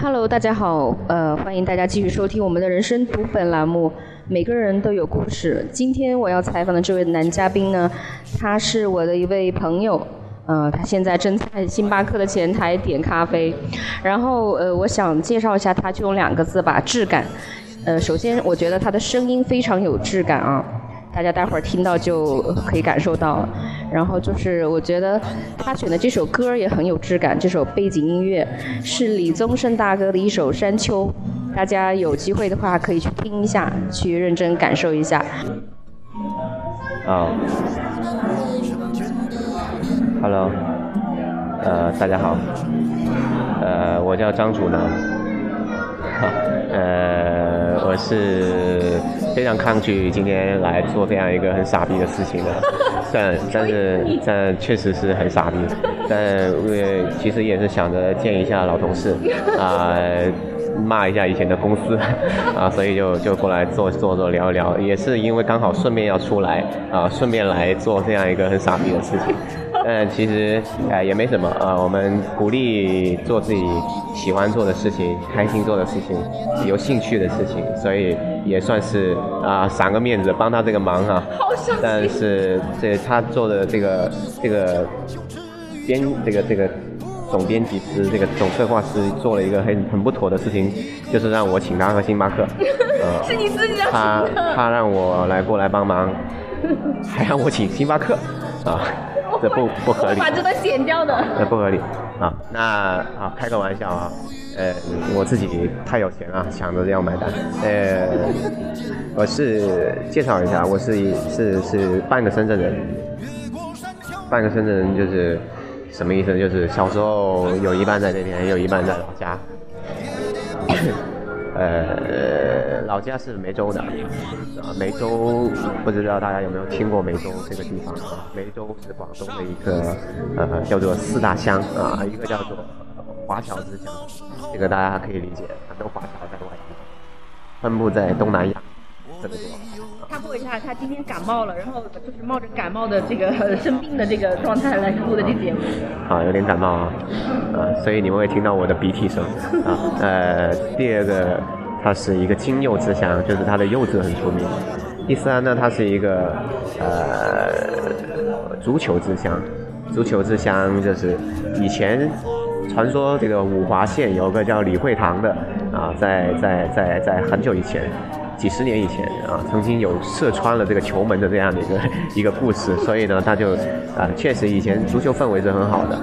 Hello，大家好，呃，欢迎大家继续收听我们的人生读本栏目。每个人都有故事。今天我要采访的这位男嘉宾呢，他是我的一位朋友，呃，他现在正在星巴克的前台点咖啡。然后，呃，我想介绍一下他，就用两个字吧，质感。呃，首先，我觉得他的声音非常有质感啊。大家待会儿听到就可以感受到了，然后就是我觉得他选的这首歌也很有质感，这首背景音乐是李宗盛大哥的一首《山丘》，大家有机会的话可以去听一下，去认真感受一下。啊，Hello，呃，大家好，呃，我叫张楚南，呃，我是。非常抗拒今天来做这样一个很傻逼的事情的，但但是但确实是很傻逼，但因为其实也是想着见一下老同事，啊，骂一下以前的公司，啊，所以就就过来坐坐坐聊一聊，也是因为刚好顺便要出来，啊，顺便来做这样一个很傻逼的事情。但其实，呃，也没什么啊。我们鼓励做自己喜欢做的事情、开心做的事情、有兴趣的事情，所以也算是啊，赏个面子，帮他这个忙啊。但是这他做的这个这个编这个这个总编辑师、这个总策划师做了一个很很不妥的事情，就是让我请他喝星巴克。呃，是你自己他他让我来过来帮忙，还让我请星巴克啊。这不不合理，把这段剪掉的。这不合理啊！那啊，开个玩笑啊，呃，我自己太有钱了，抢着要买单。呃，我是介绍一下，我是是是半个深圳人，半个深圳人就是什么意思？就是小时候有一半在这边，有一半在老家。呃，老家是梅州的，啊，梅州不知道大家有没有听过梅州这个地方啊？梅州是广东的一个呃叫做四大乡啊，一个叫做华侨之乡，这个大家可以理解，很多华侨在外地，分布在东南亚这个地方。插播一下，他今天感冒了，然后就是冒着感冒的这个生病的这个状态来录的这节目。啊，有点感冒啊，呃，所以你们会听到我的鼻涕声啊。呃，第二个，它是一个金柚之乡，就是它的柚子很出名。第三呢，它是一个呃足球之乡，足球之乡就是以前传说这个五华县有个叫李惠堂的啊，在在在在很久以前。几十年以前啊，曾经有射穿了这个球门的这样的一个一个故事，所以呢，他就啊，确实以前足球氛围是很好的。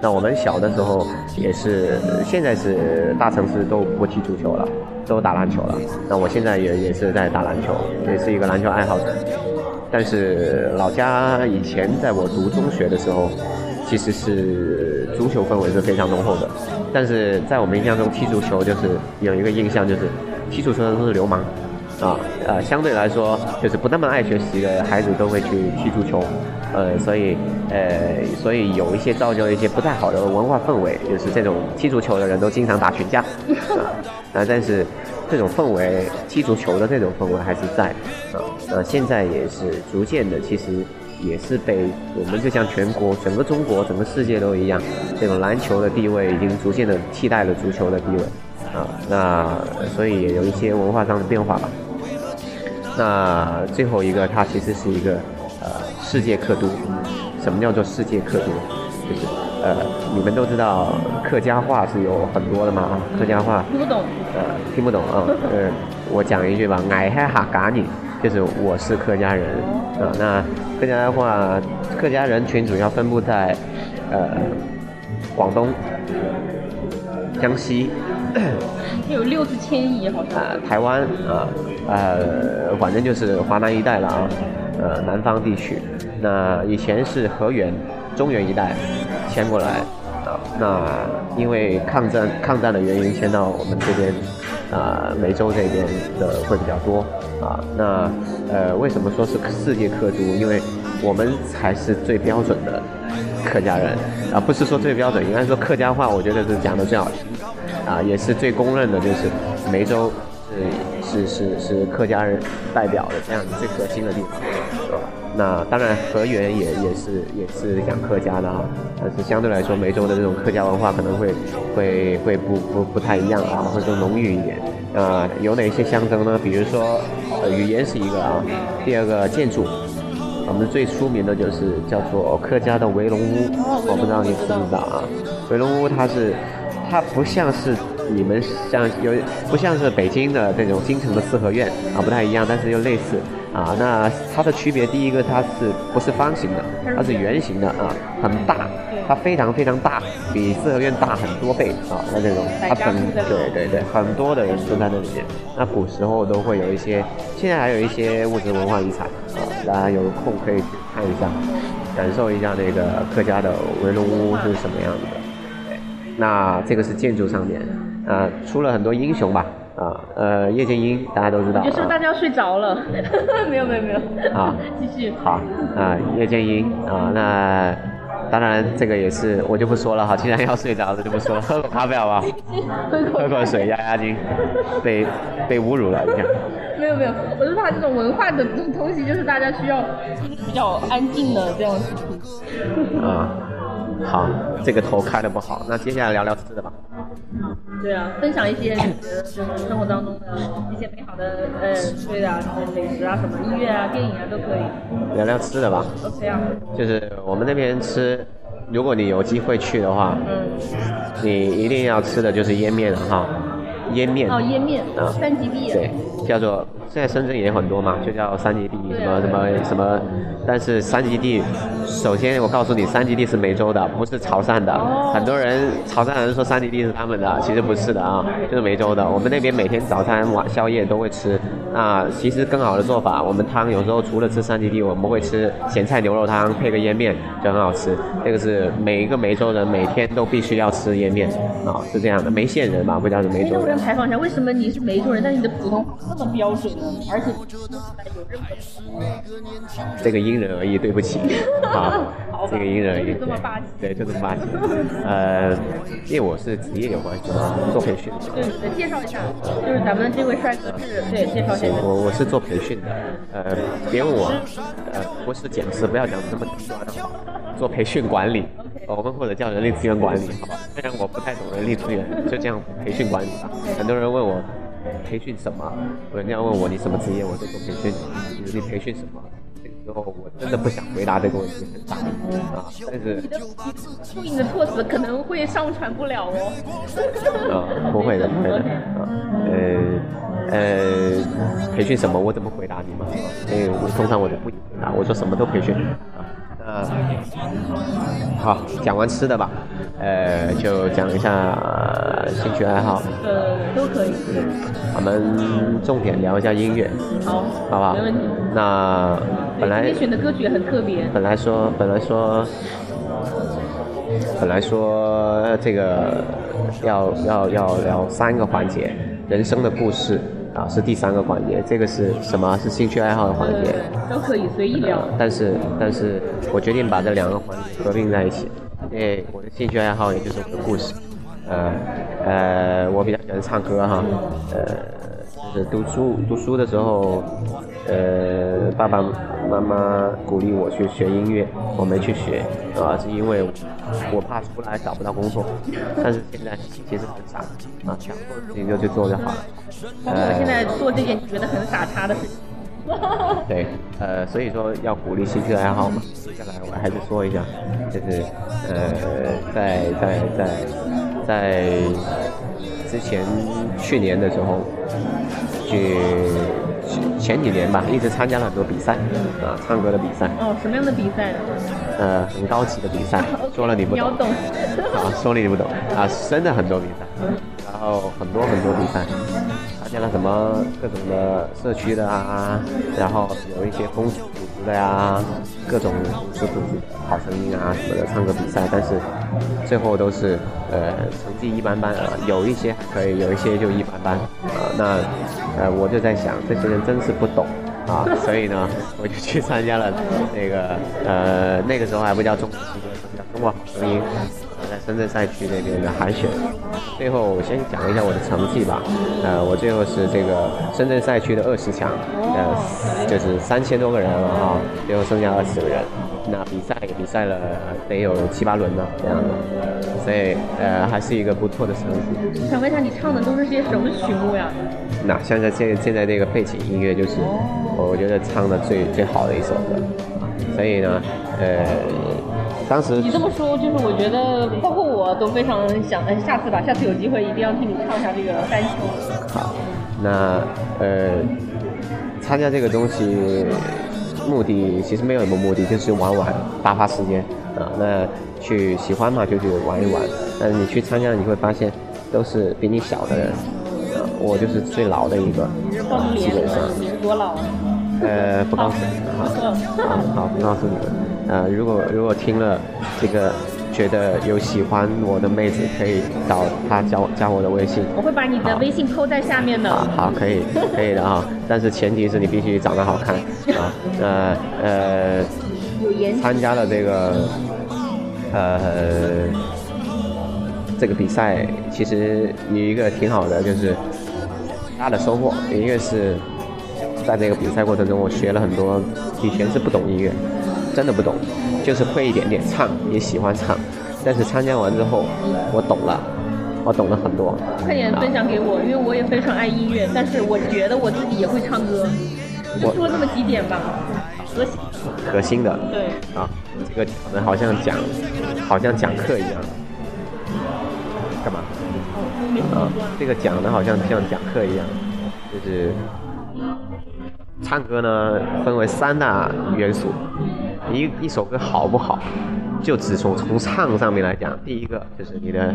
那我们小的时候也是，现在是大城市都不踢足球了，都打篮球了。那我现在也也是在打篮球，也是一个篮球爱好者。但是老家以前在我读中学的时候，其实是足球氛围是非常浓厚的。但是在我们印象中，踢足球就是有一个印象，就是踢足球的都是流氓。啊，呃，相对来说，就是不那么爱学习的孩子都会去踢足球，呃，所以，呃，所以有一些造就一些不太好的文化氛围，就是这种踢足球的人都经常打群架，啊，那但是这种氛围，踢足球的这种氛围还是在，啊，那现在也是逐渐的，其实也是被我们就像全国、整个中国、整个世界都一样，这种篮球的地位已经逐渐的替代了足球的地位，啊，那所以也有一些文化上的变化吧。那最后一个，它其实是一个呃世界客都。什么叫做世界客多？就是呃，你们都知道客家话是有很多的嘛啊，客家话听不懂，呃，听不懂啊。呃，我讲一句吧，爱海哈嘎你，就是我是客家人啊。那客家话，客家人群主要分布在呃广东、江西。有六次迁移，好像。啊，台湾啊，呃，反正就是华南一带了啊，呃，南方地区。那以前是河源、中原一带迁过来啊，那因为抗战抗战的原因迁到我们这边啊，梅州这边的会比较多啊。那呃，为什么说是世界客都？因为我们才是最标准的客家人啊，不是说最标准，应该说客家话，我觉得是讲的最好听。啊，也是最公认的，就是梅州是是是是客家人代表的这样最核心的地方，是吧？那当然河源也也是也是讲客家的啊，但是相对来说梅州的这种客家文化可能会会会不不不太一样啊，会更浓郁一点。啊，有哪些象征呢？比如说，呃，语言是一个啊，第二个建筑，我们最出名的就是叫做客家的围龙屋，我不知道你知不知道啊？围龙屋它是它不像是。你们像有不像是北京的那种京城的四合院啊，不太一样，但是又类似啊。那它的区别，第一个它是不是方形的，它是圆形的啊，很大，它非常非常大，比四合院大很多倍啊。那这种它很对对对，很多的人都在那里面。那古时候都会有一些，现在还有一些物质文化遗产啊，大家有空可以去看一下，感受一下那个客家的围龙屋是什么样子的。那这个是建筑上面。啊，出了很多英雄吧？啊，呃，叶剑英大家都知道。就是大家要睡着了。没有没有没有。啊，继续。好，啊，叶剑英啊，那当然这个也是我就不说了哈，既然要睡着了就不说了，喝口咖啡好不好？喝口水压压惊，被被侮辱了，一下。没有没有，我是怕这种文化的东西，就是大家需要比较安静的这样子。啊，好，这个头开的不好，那接下来聊聊吃的吧。对啊，分享一些就是生活当中的一些美好的，呃，对的，美食啊，什么音乐啊，电影啊都可以。聊聊吃的吧。OK 啊。就是我们那边吃，如果你有机会去的话，嗯，你一定要吃的就是腌面了哈，腌面。哦，腌面。啊。三级地。对，叫做。现在深圳也很多嘛，就叫三级地什么什么什么，但是三级地，首先我告诉你，三吉地是梅州的，不是潮汕的。很多人潮汕人说三吉地是他们的，其实不是的啊，就是梅州的。我们那边每天早餐晚宵夜都会吃。啊，其实更好的做法，我们汤有时候除了吃三吉地，我们会吃咸菜牛肉汤配个腌面，就很好吃。这个是每一个梅州人每天都必须要吃腌面啊，是这样的。梅县人嘛，不叫是梅州人。我采访一下，为什么你是梅州人，但你的普通话这么标准？而且这个因人而异，对不起，啊，这个因人而异，对，就这么霸气。呃，因为我是职业有关系，做培训。对对，介绍一下，就是咱们这位帅哥是，对，介绍一下。我我是做培训的，呃，别问我，呃，不是讲师，不要讲这么低端的，做培训管理，我们或者叫人力资源管理，好吧？虽然我不太懂人力资源，就这样培训管理吧。很多人问我。培训什么？人家问我你什么职业，我说做培训。你培训什么？这个时候我真的不想回答这个问题，很傻啊。但是你的你的措辞可能会上传不了哦。啊，不会的，不会的。啊，呃呃，培训什么？我怎么回答你们？所以我通常我就不回答，我说什么都培训。啊，好，讲完吃的吧，呃，就讲一下兴趣爱好。呃，都可以。我们重点聊一下音乐。好，好不好？没问题。那本来你选的歌曲也很特别。本来说，本来说，本来说这个要要要聊三个环节，人生的故事。啊，是第三个环节，这个是什么？是兴趣爱好的环节，都可以随意聊。但是，但是我决定把这两个环节合并在一起，因为我的兴趣爱好也就是我的故事。呃，呃，我比较喜欢唱歌哈，呃。就是读书读书的时候，呃，爸爸妈妈鼓励我去学音乐，我没去学，啊，是因为我怕出来找不到工作。但是现在其实很傻，啊，想做自己就去做就好了。呃，现在做这件觉得很傻叉的事情。对，呃，所以说要鼓励兴趣爱好嘛。接下来我还是说一下，就是呃，在在在在之前去年的时候。去前几年吧，一直参加了很多比赛，啊，唱歌的比赛。哦，什么样的比赛？呃，很高级的比赛。说了你不懂。啊，说了你不懂。啊，真的很多比赛，然后很多很多比赛。参加了什么各种的社区的啊，然后有一些公司组织的呀，各种公司组织的好声音啊什么的唱歌比赛，但是最后都是呃成绩一般般啊，有一些可以，有一些就一般般啊。那呃我就在想，这些人真是不懂啊，所以呢我就去参加了那个呃那个时候还不叫中国新歌，叫中国好声音，在深圳赛区那边的海选。最后我先讲一下我的成绩吧。呃，我最后是这个深圳赛区的二十强，呃，就是三千多个人了哈，最后剩下二十个人。那比赛也比赛了得有七八轮了这样的，所以呃还是一个不错的成绩。想问一下，你唱的都是些什么曲目呀？那现在现现在这个背景音乐就是我觉得唱的最最好的一首歌，所以呢，呃，当时你这么说，就是我觉得包括我都非常想，下次吧，下次有机会一定要替你唱一下这个《山丘》。好，那呃，参加这个东西。目的其实没有什么目的，就是玩玩，打发时间啊。那去喜欢嘛，就去玩一玩。但是你去参加，你会发现都是比你小的人，啊，我就是最老的一个，基本上。你是多老？呃，不告诉你们哈，好，不告诉你们。呃，如果如果听了这个。觉得有喜欢我的妹子可以找她加加我的微信，我会把你的微信扣在下面的。好，可以，可以的啊，但是前提是你必须长得好看啊。呃呃，参加了这个呃这个比赛，其实有一个挺好的，就是大的收获。一个是在这个比赛过程中，我学了很多，以前是不懂音乐，真的不懂。就是会一点点唱，也喜欢唱，但是参加完之后，我懂了，我懂了很多。快点分享给我，因为我也非常爱音乐，但是我觉得我自己也会唱歌。就说那么几点吧，核心。核心的。对。啊，这个讲的好像讲，好像讲课一样。干嘛？啊，这个讲的好像像讲课一样，就是唱歌呢，分为三大元素。一一首歌好不好，就只从从唱上面来讲，第一个就是你的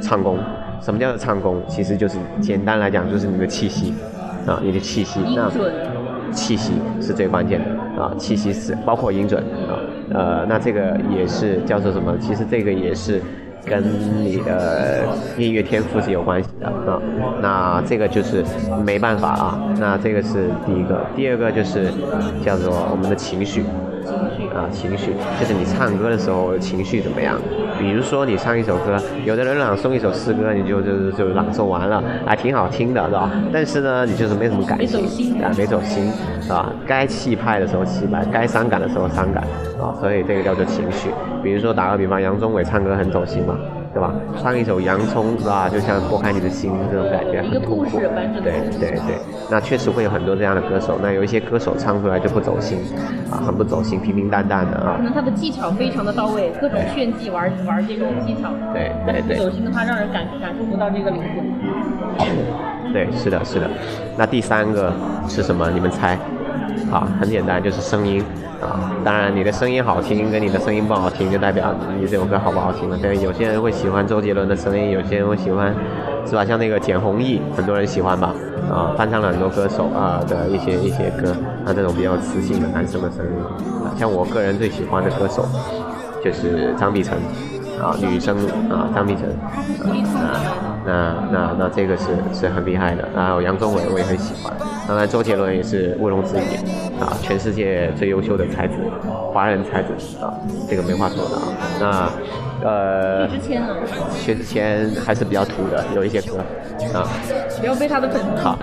唱功。什么叫做唱功？其实就是简单来讲，就是你的气息啊，你的气息。那气息是最关键的啊，气息是包括音准啊，呃，那这个也是叫做什么？其实这个也是。跟你的音乐天赋是有关系的啊，那这个就是没办法啊，那这个是第一个，第二个就是叫做我们的情绪，啊情绪，就是你唱歌的时候情绪怎么样？比如说你唱一首歌，有的人朗诵一首诗歌，你就就就朗诵完了，还挺好听的是吧？但是呢，你就是没什么感情啊，没走心是吧？该气派的时候气派，该伤感的时候伤感啊，所以这个叫做情绪。比如说打个比方，杨宗纬唱歌很走心嘛。对吧？唱一首《洋葱》是吧？就像拨开你的心这种感觉，很痛苦。对对对，那确实会有很多这样的歌手。那有一些歌手唱出来就不走心，啊，很不走心，平平淡淡的啊。可能他的技巧非常的到位，各种炫技玩玩这种技巧。对对对。走心的话，让人感感受不到这个灵魂。对，是的，是的。那第三个是什么？你们猜？啊，很简单，就是声音。啊，当然，你的声音好听跟你的声音不好听，就代表你这首歌好不好听了。对，有些人会喜欢周杰伦的声音，有些人会喜欢，是吧？像那个简弘毅，很多人喜欢吧？啊，翻唱了很多歌手啊的一些一些歌，他这种比较磁性的男生的声音。像我个人最喜欢的歌手，就是张碧晨。啊，女生啊，张碧晨，啊，那那那这个是是很厉害的。然后杨宗纬我也很喜欢，当然周杰伦也是毋庸置疑，啊，全世界最优秀的才子，华人才子啊，这个没话说的啊。那呃，薛之谦呢？薛之谦还是比较土的，有一些歌啊，不要被他的粉丝好，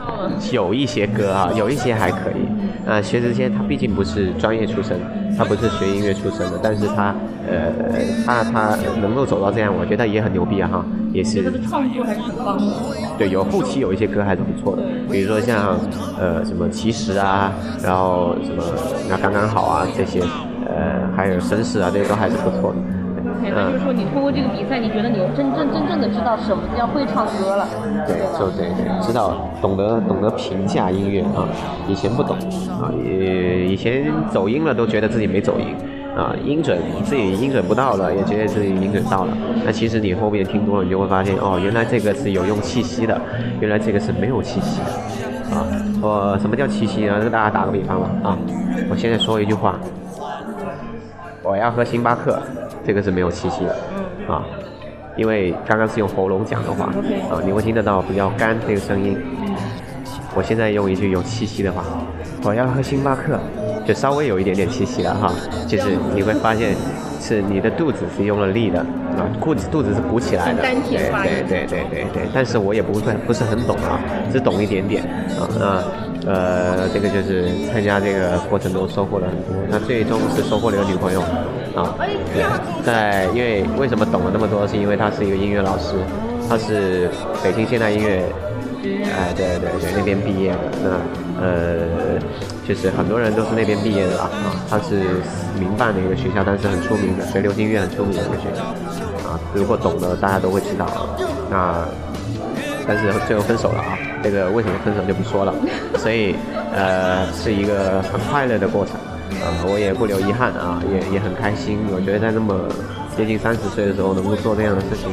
有一些歌啊，有一些还可以。啊，薛之谦他毕竟不是专业出身，他不是学音乐出身的，但是他，呃，他他能够走到这样，我觉得也很牛逼啊哈，也是。他的创作还是很棒的。对，有后期有一些歌还是不错的，比如说像，呃，什么其实啊，然后什么那刚刚好啊这些，呃，还有绅士啊这些都还是不错的。那就是说，你通过这个比赛，你觉得你真正真正的知道什么叫会唱歌了，对就对对，知道懂得懂得评价音乐啊，以前不懂啊，也以前走音了都觉得自己没走音啊，音准自己音准不到了，也觉得自己音准到了。那其实你后面听多了，你就会发现哦，原来这个是有用气息的，原来这个是没有气息的啊。我什么叫气息呢？跟大家打个比方吧啊，我现在说一句话，我要喝星巴克。这个是没有气息的，啊，因为刚刚是用喉咙讲的话，啊，你会听得到比较干这个声音。我现在用一句有气息的话，我要喝星巴克，就稍微有一点点气息了哈，就是你会发现是你的肚子是用了力的啊，肚子肚子是鼓起来的，对对对对对对。但是我也不会不是很懂啊，只懂一点点啊。那呃，这个就是参加这个过程中收获了很多。那最终是收获了一个女朋友啊。在因为为什么懂了那么多，是因为他是一个音乐老师，他是北京现代音乐。哎，对对对，那边毕业的，那呃，就是很多人都是那边毕业的啊。他是民办的一个学校，但是很出名的，学流行音乐很出名的一个学校啊。如果懂的，大家都会知道啊。那但是最后分手了啊，这个为什么分手就不说了。所以呃，是一个很快乐的过程呃，我也不留遗憾啊，也也很开心。我觉得在那么接近三十岁的时候能够做这样的事情，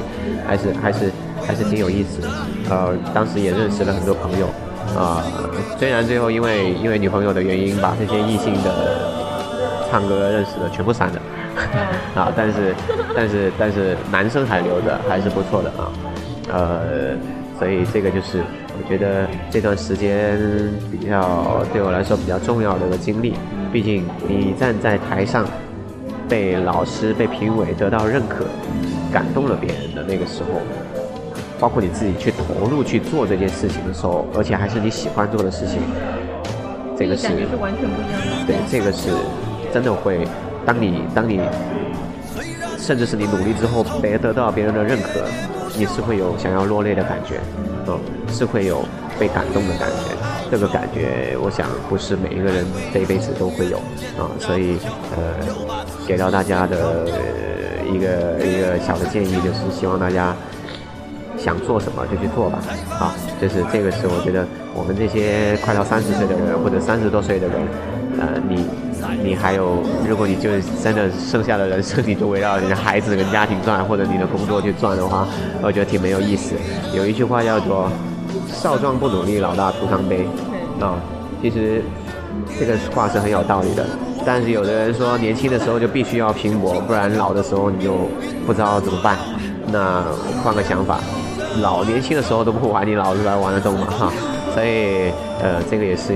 还是还是。还是挺有意思的，呃，当时也认识了很多朋友，啊，虽然最后因为因为女朋友的原因，把这些异性的唱歌认识的全部删了，啊，但是但是但是男生还留着，还是不错的啊，呃，所以这个就是我觉得这段时间比较对我来说比较重要的一个经历，毕竟你站在台上，被老师被评委得到认可，感动了别人的那个时候。包括你自己去投入去做这件事情的时候，而且还是你喜欢做的事情，这个是完全不一样。对，这个是真的会，当你当你，甚至是你努力之后，别得到别人的认可，你是会有想要落泪的感觉，嗯，是会有被感动的感觉。这个感觉，我想不是每一个人这一辈子都会有啊，所以呃，给到大家的一个一个小的建议就是希望大家。想做什么就去做吧，啊，就是这个是我觉得我们这些快到三十岁的人或者三十多岁的人，呃，你你还有，如果你就真的剩下的人生你就围绕你的孩子跟家庭转，或者你的工作去转的话，我觉得挺没有意思。有一句话叫做“少壮不努力，老大徒伤悲”，啊，其实这个话是很有道理的。但是有的人说年轻的时候就必须要拼搏，不然老的时候你就不知道怎么办。那换个想法。老年轻的时候都不玩，你老是来玩得动吗？哈，所以呃，这个也是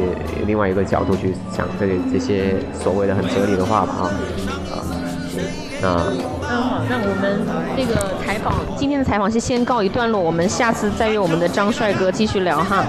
另外一个角度去讲这个这些所谓的很哲理的话吧，啊，啊，那那好，那我们这个采访今天的采访是先告一段落，我们下次再约我们的张帅哥继续聊哈。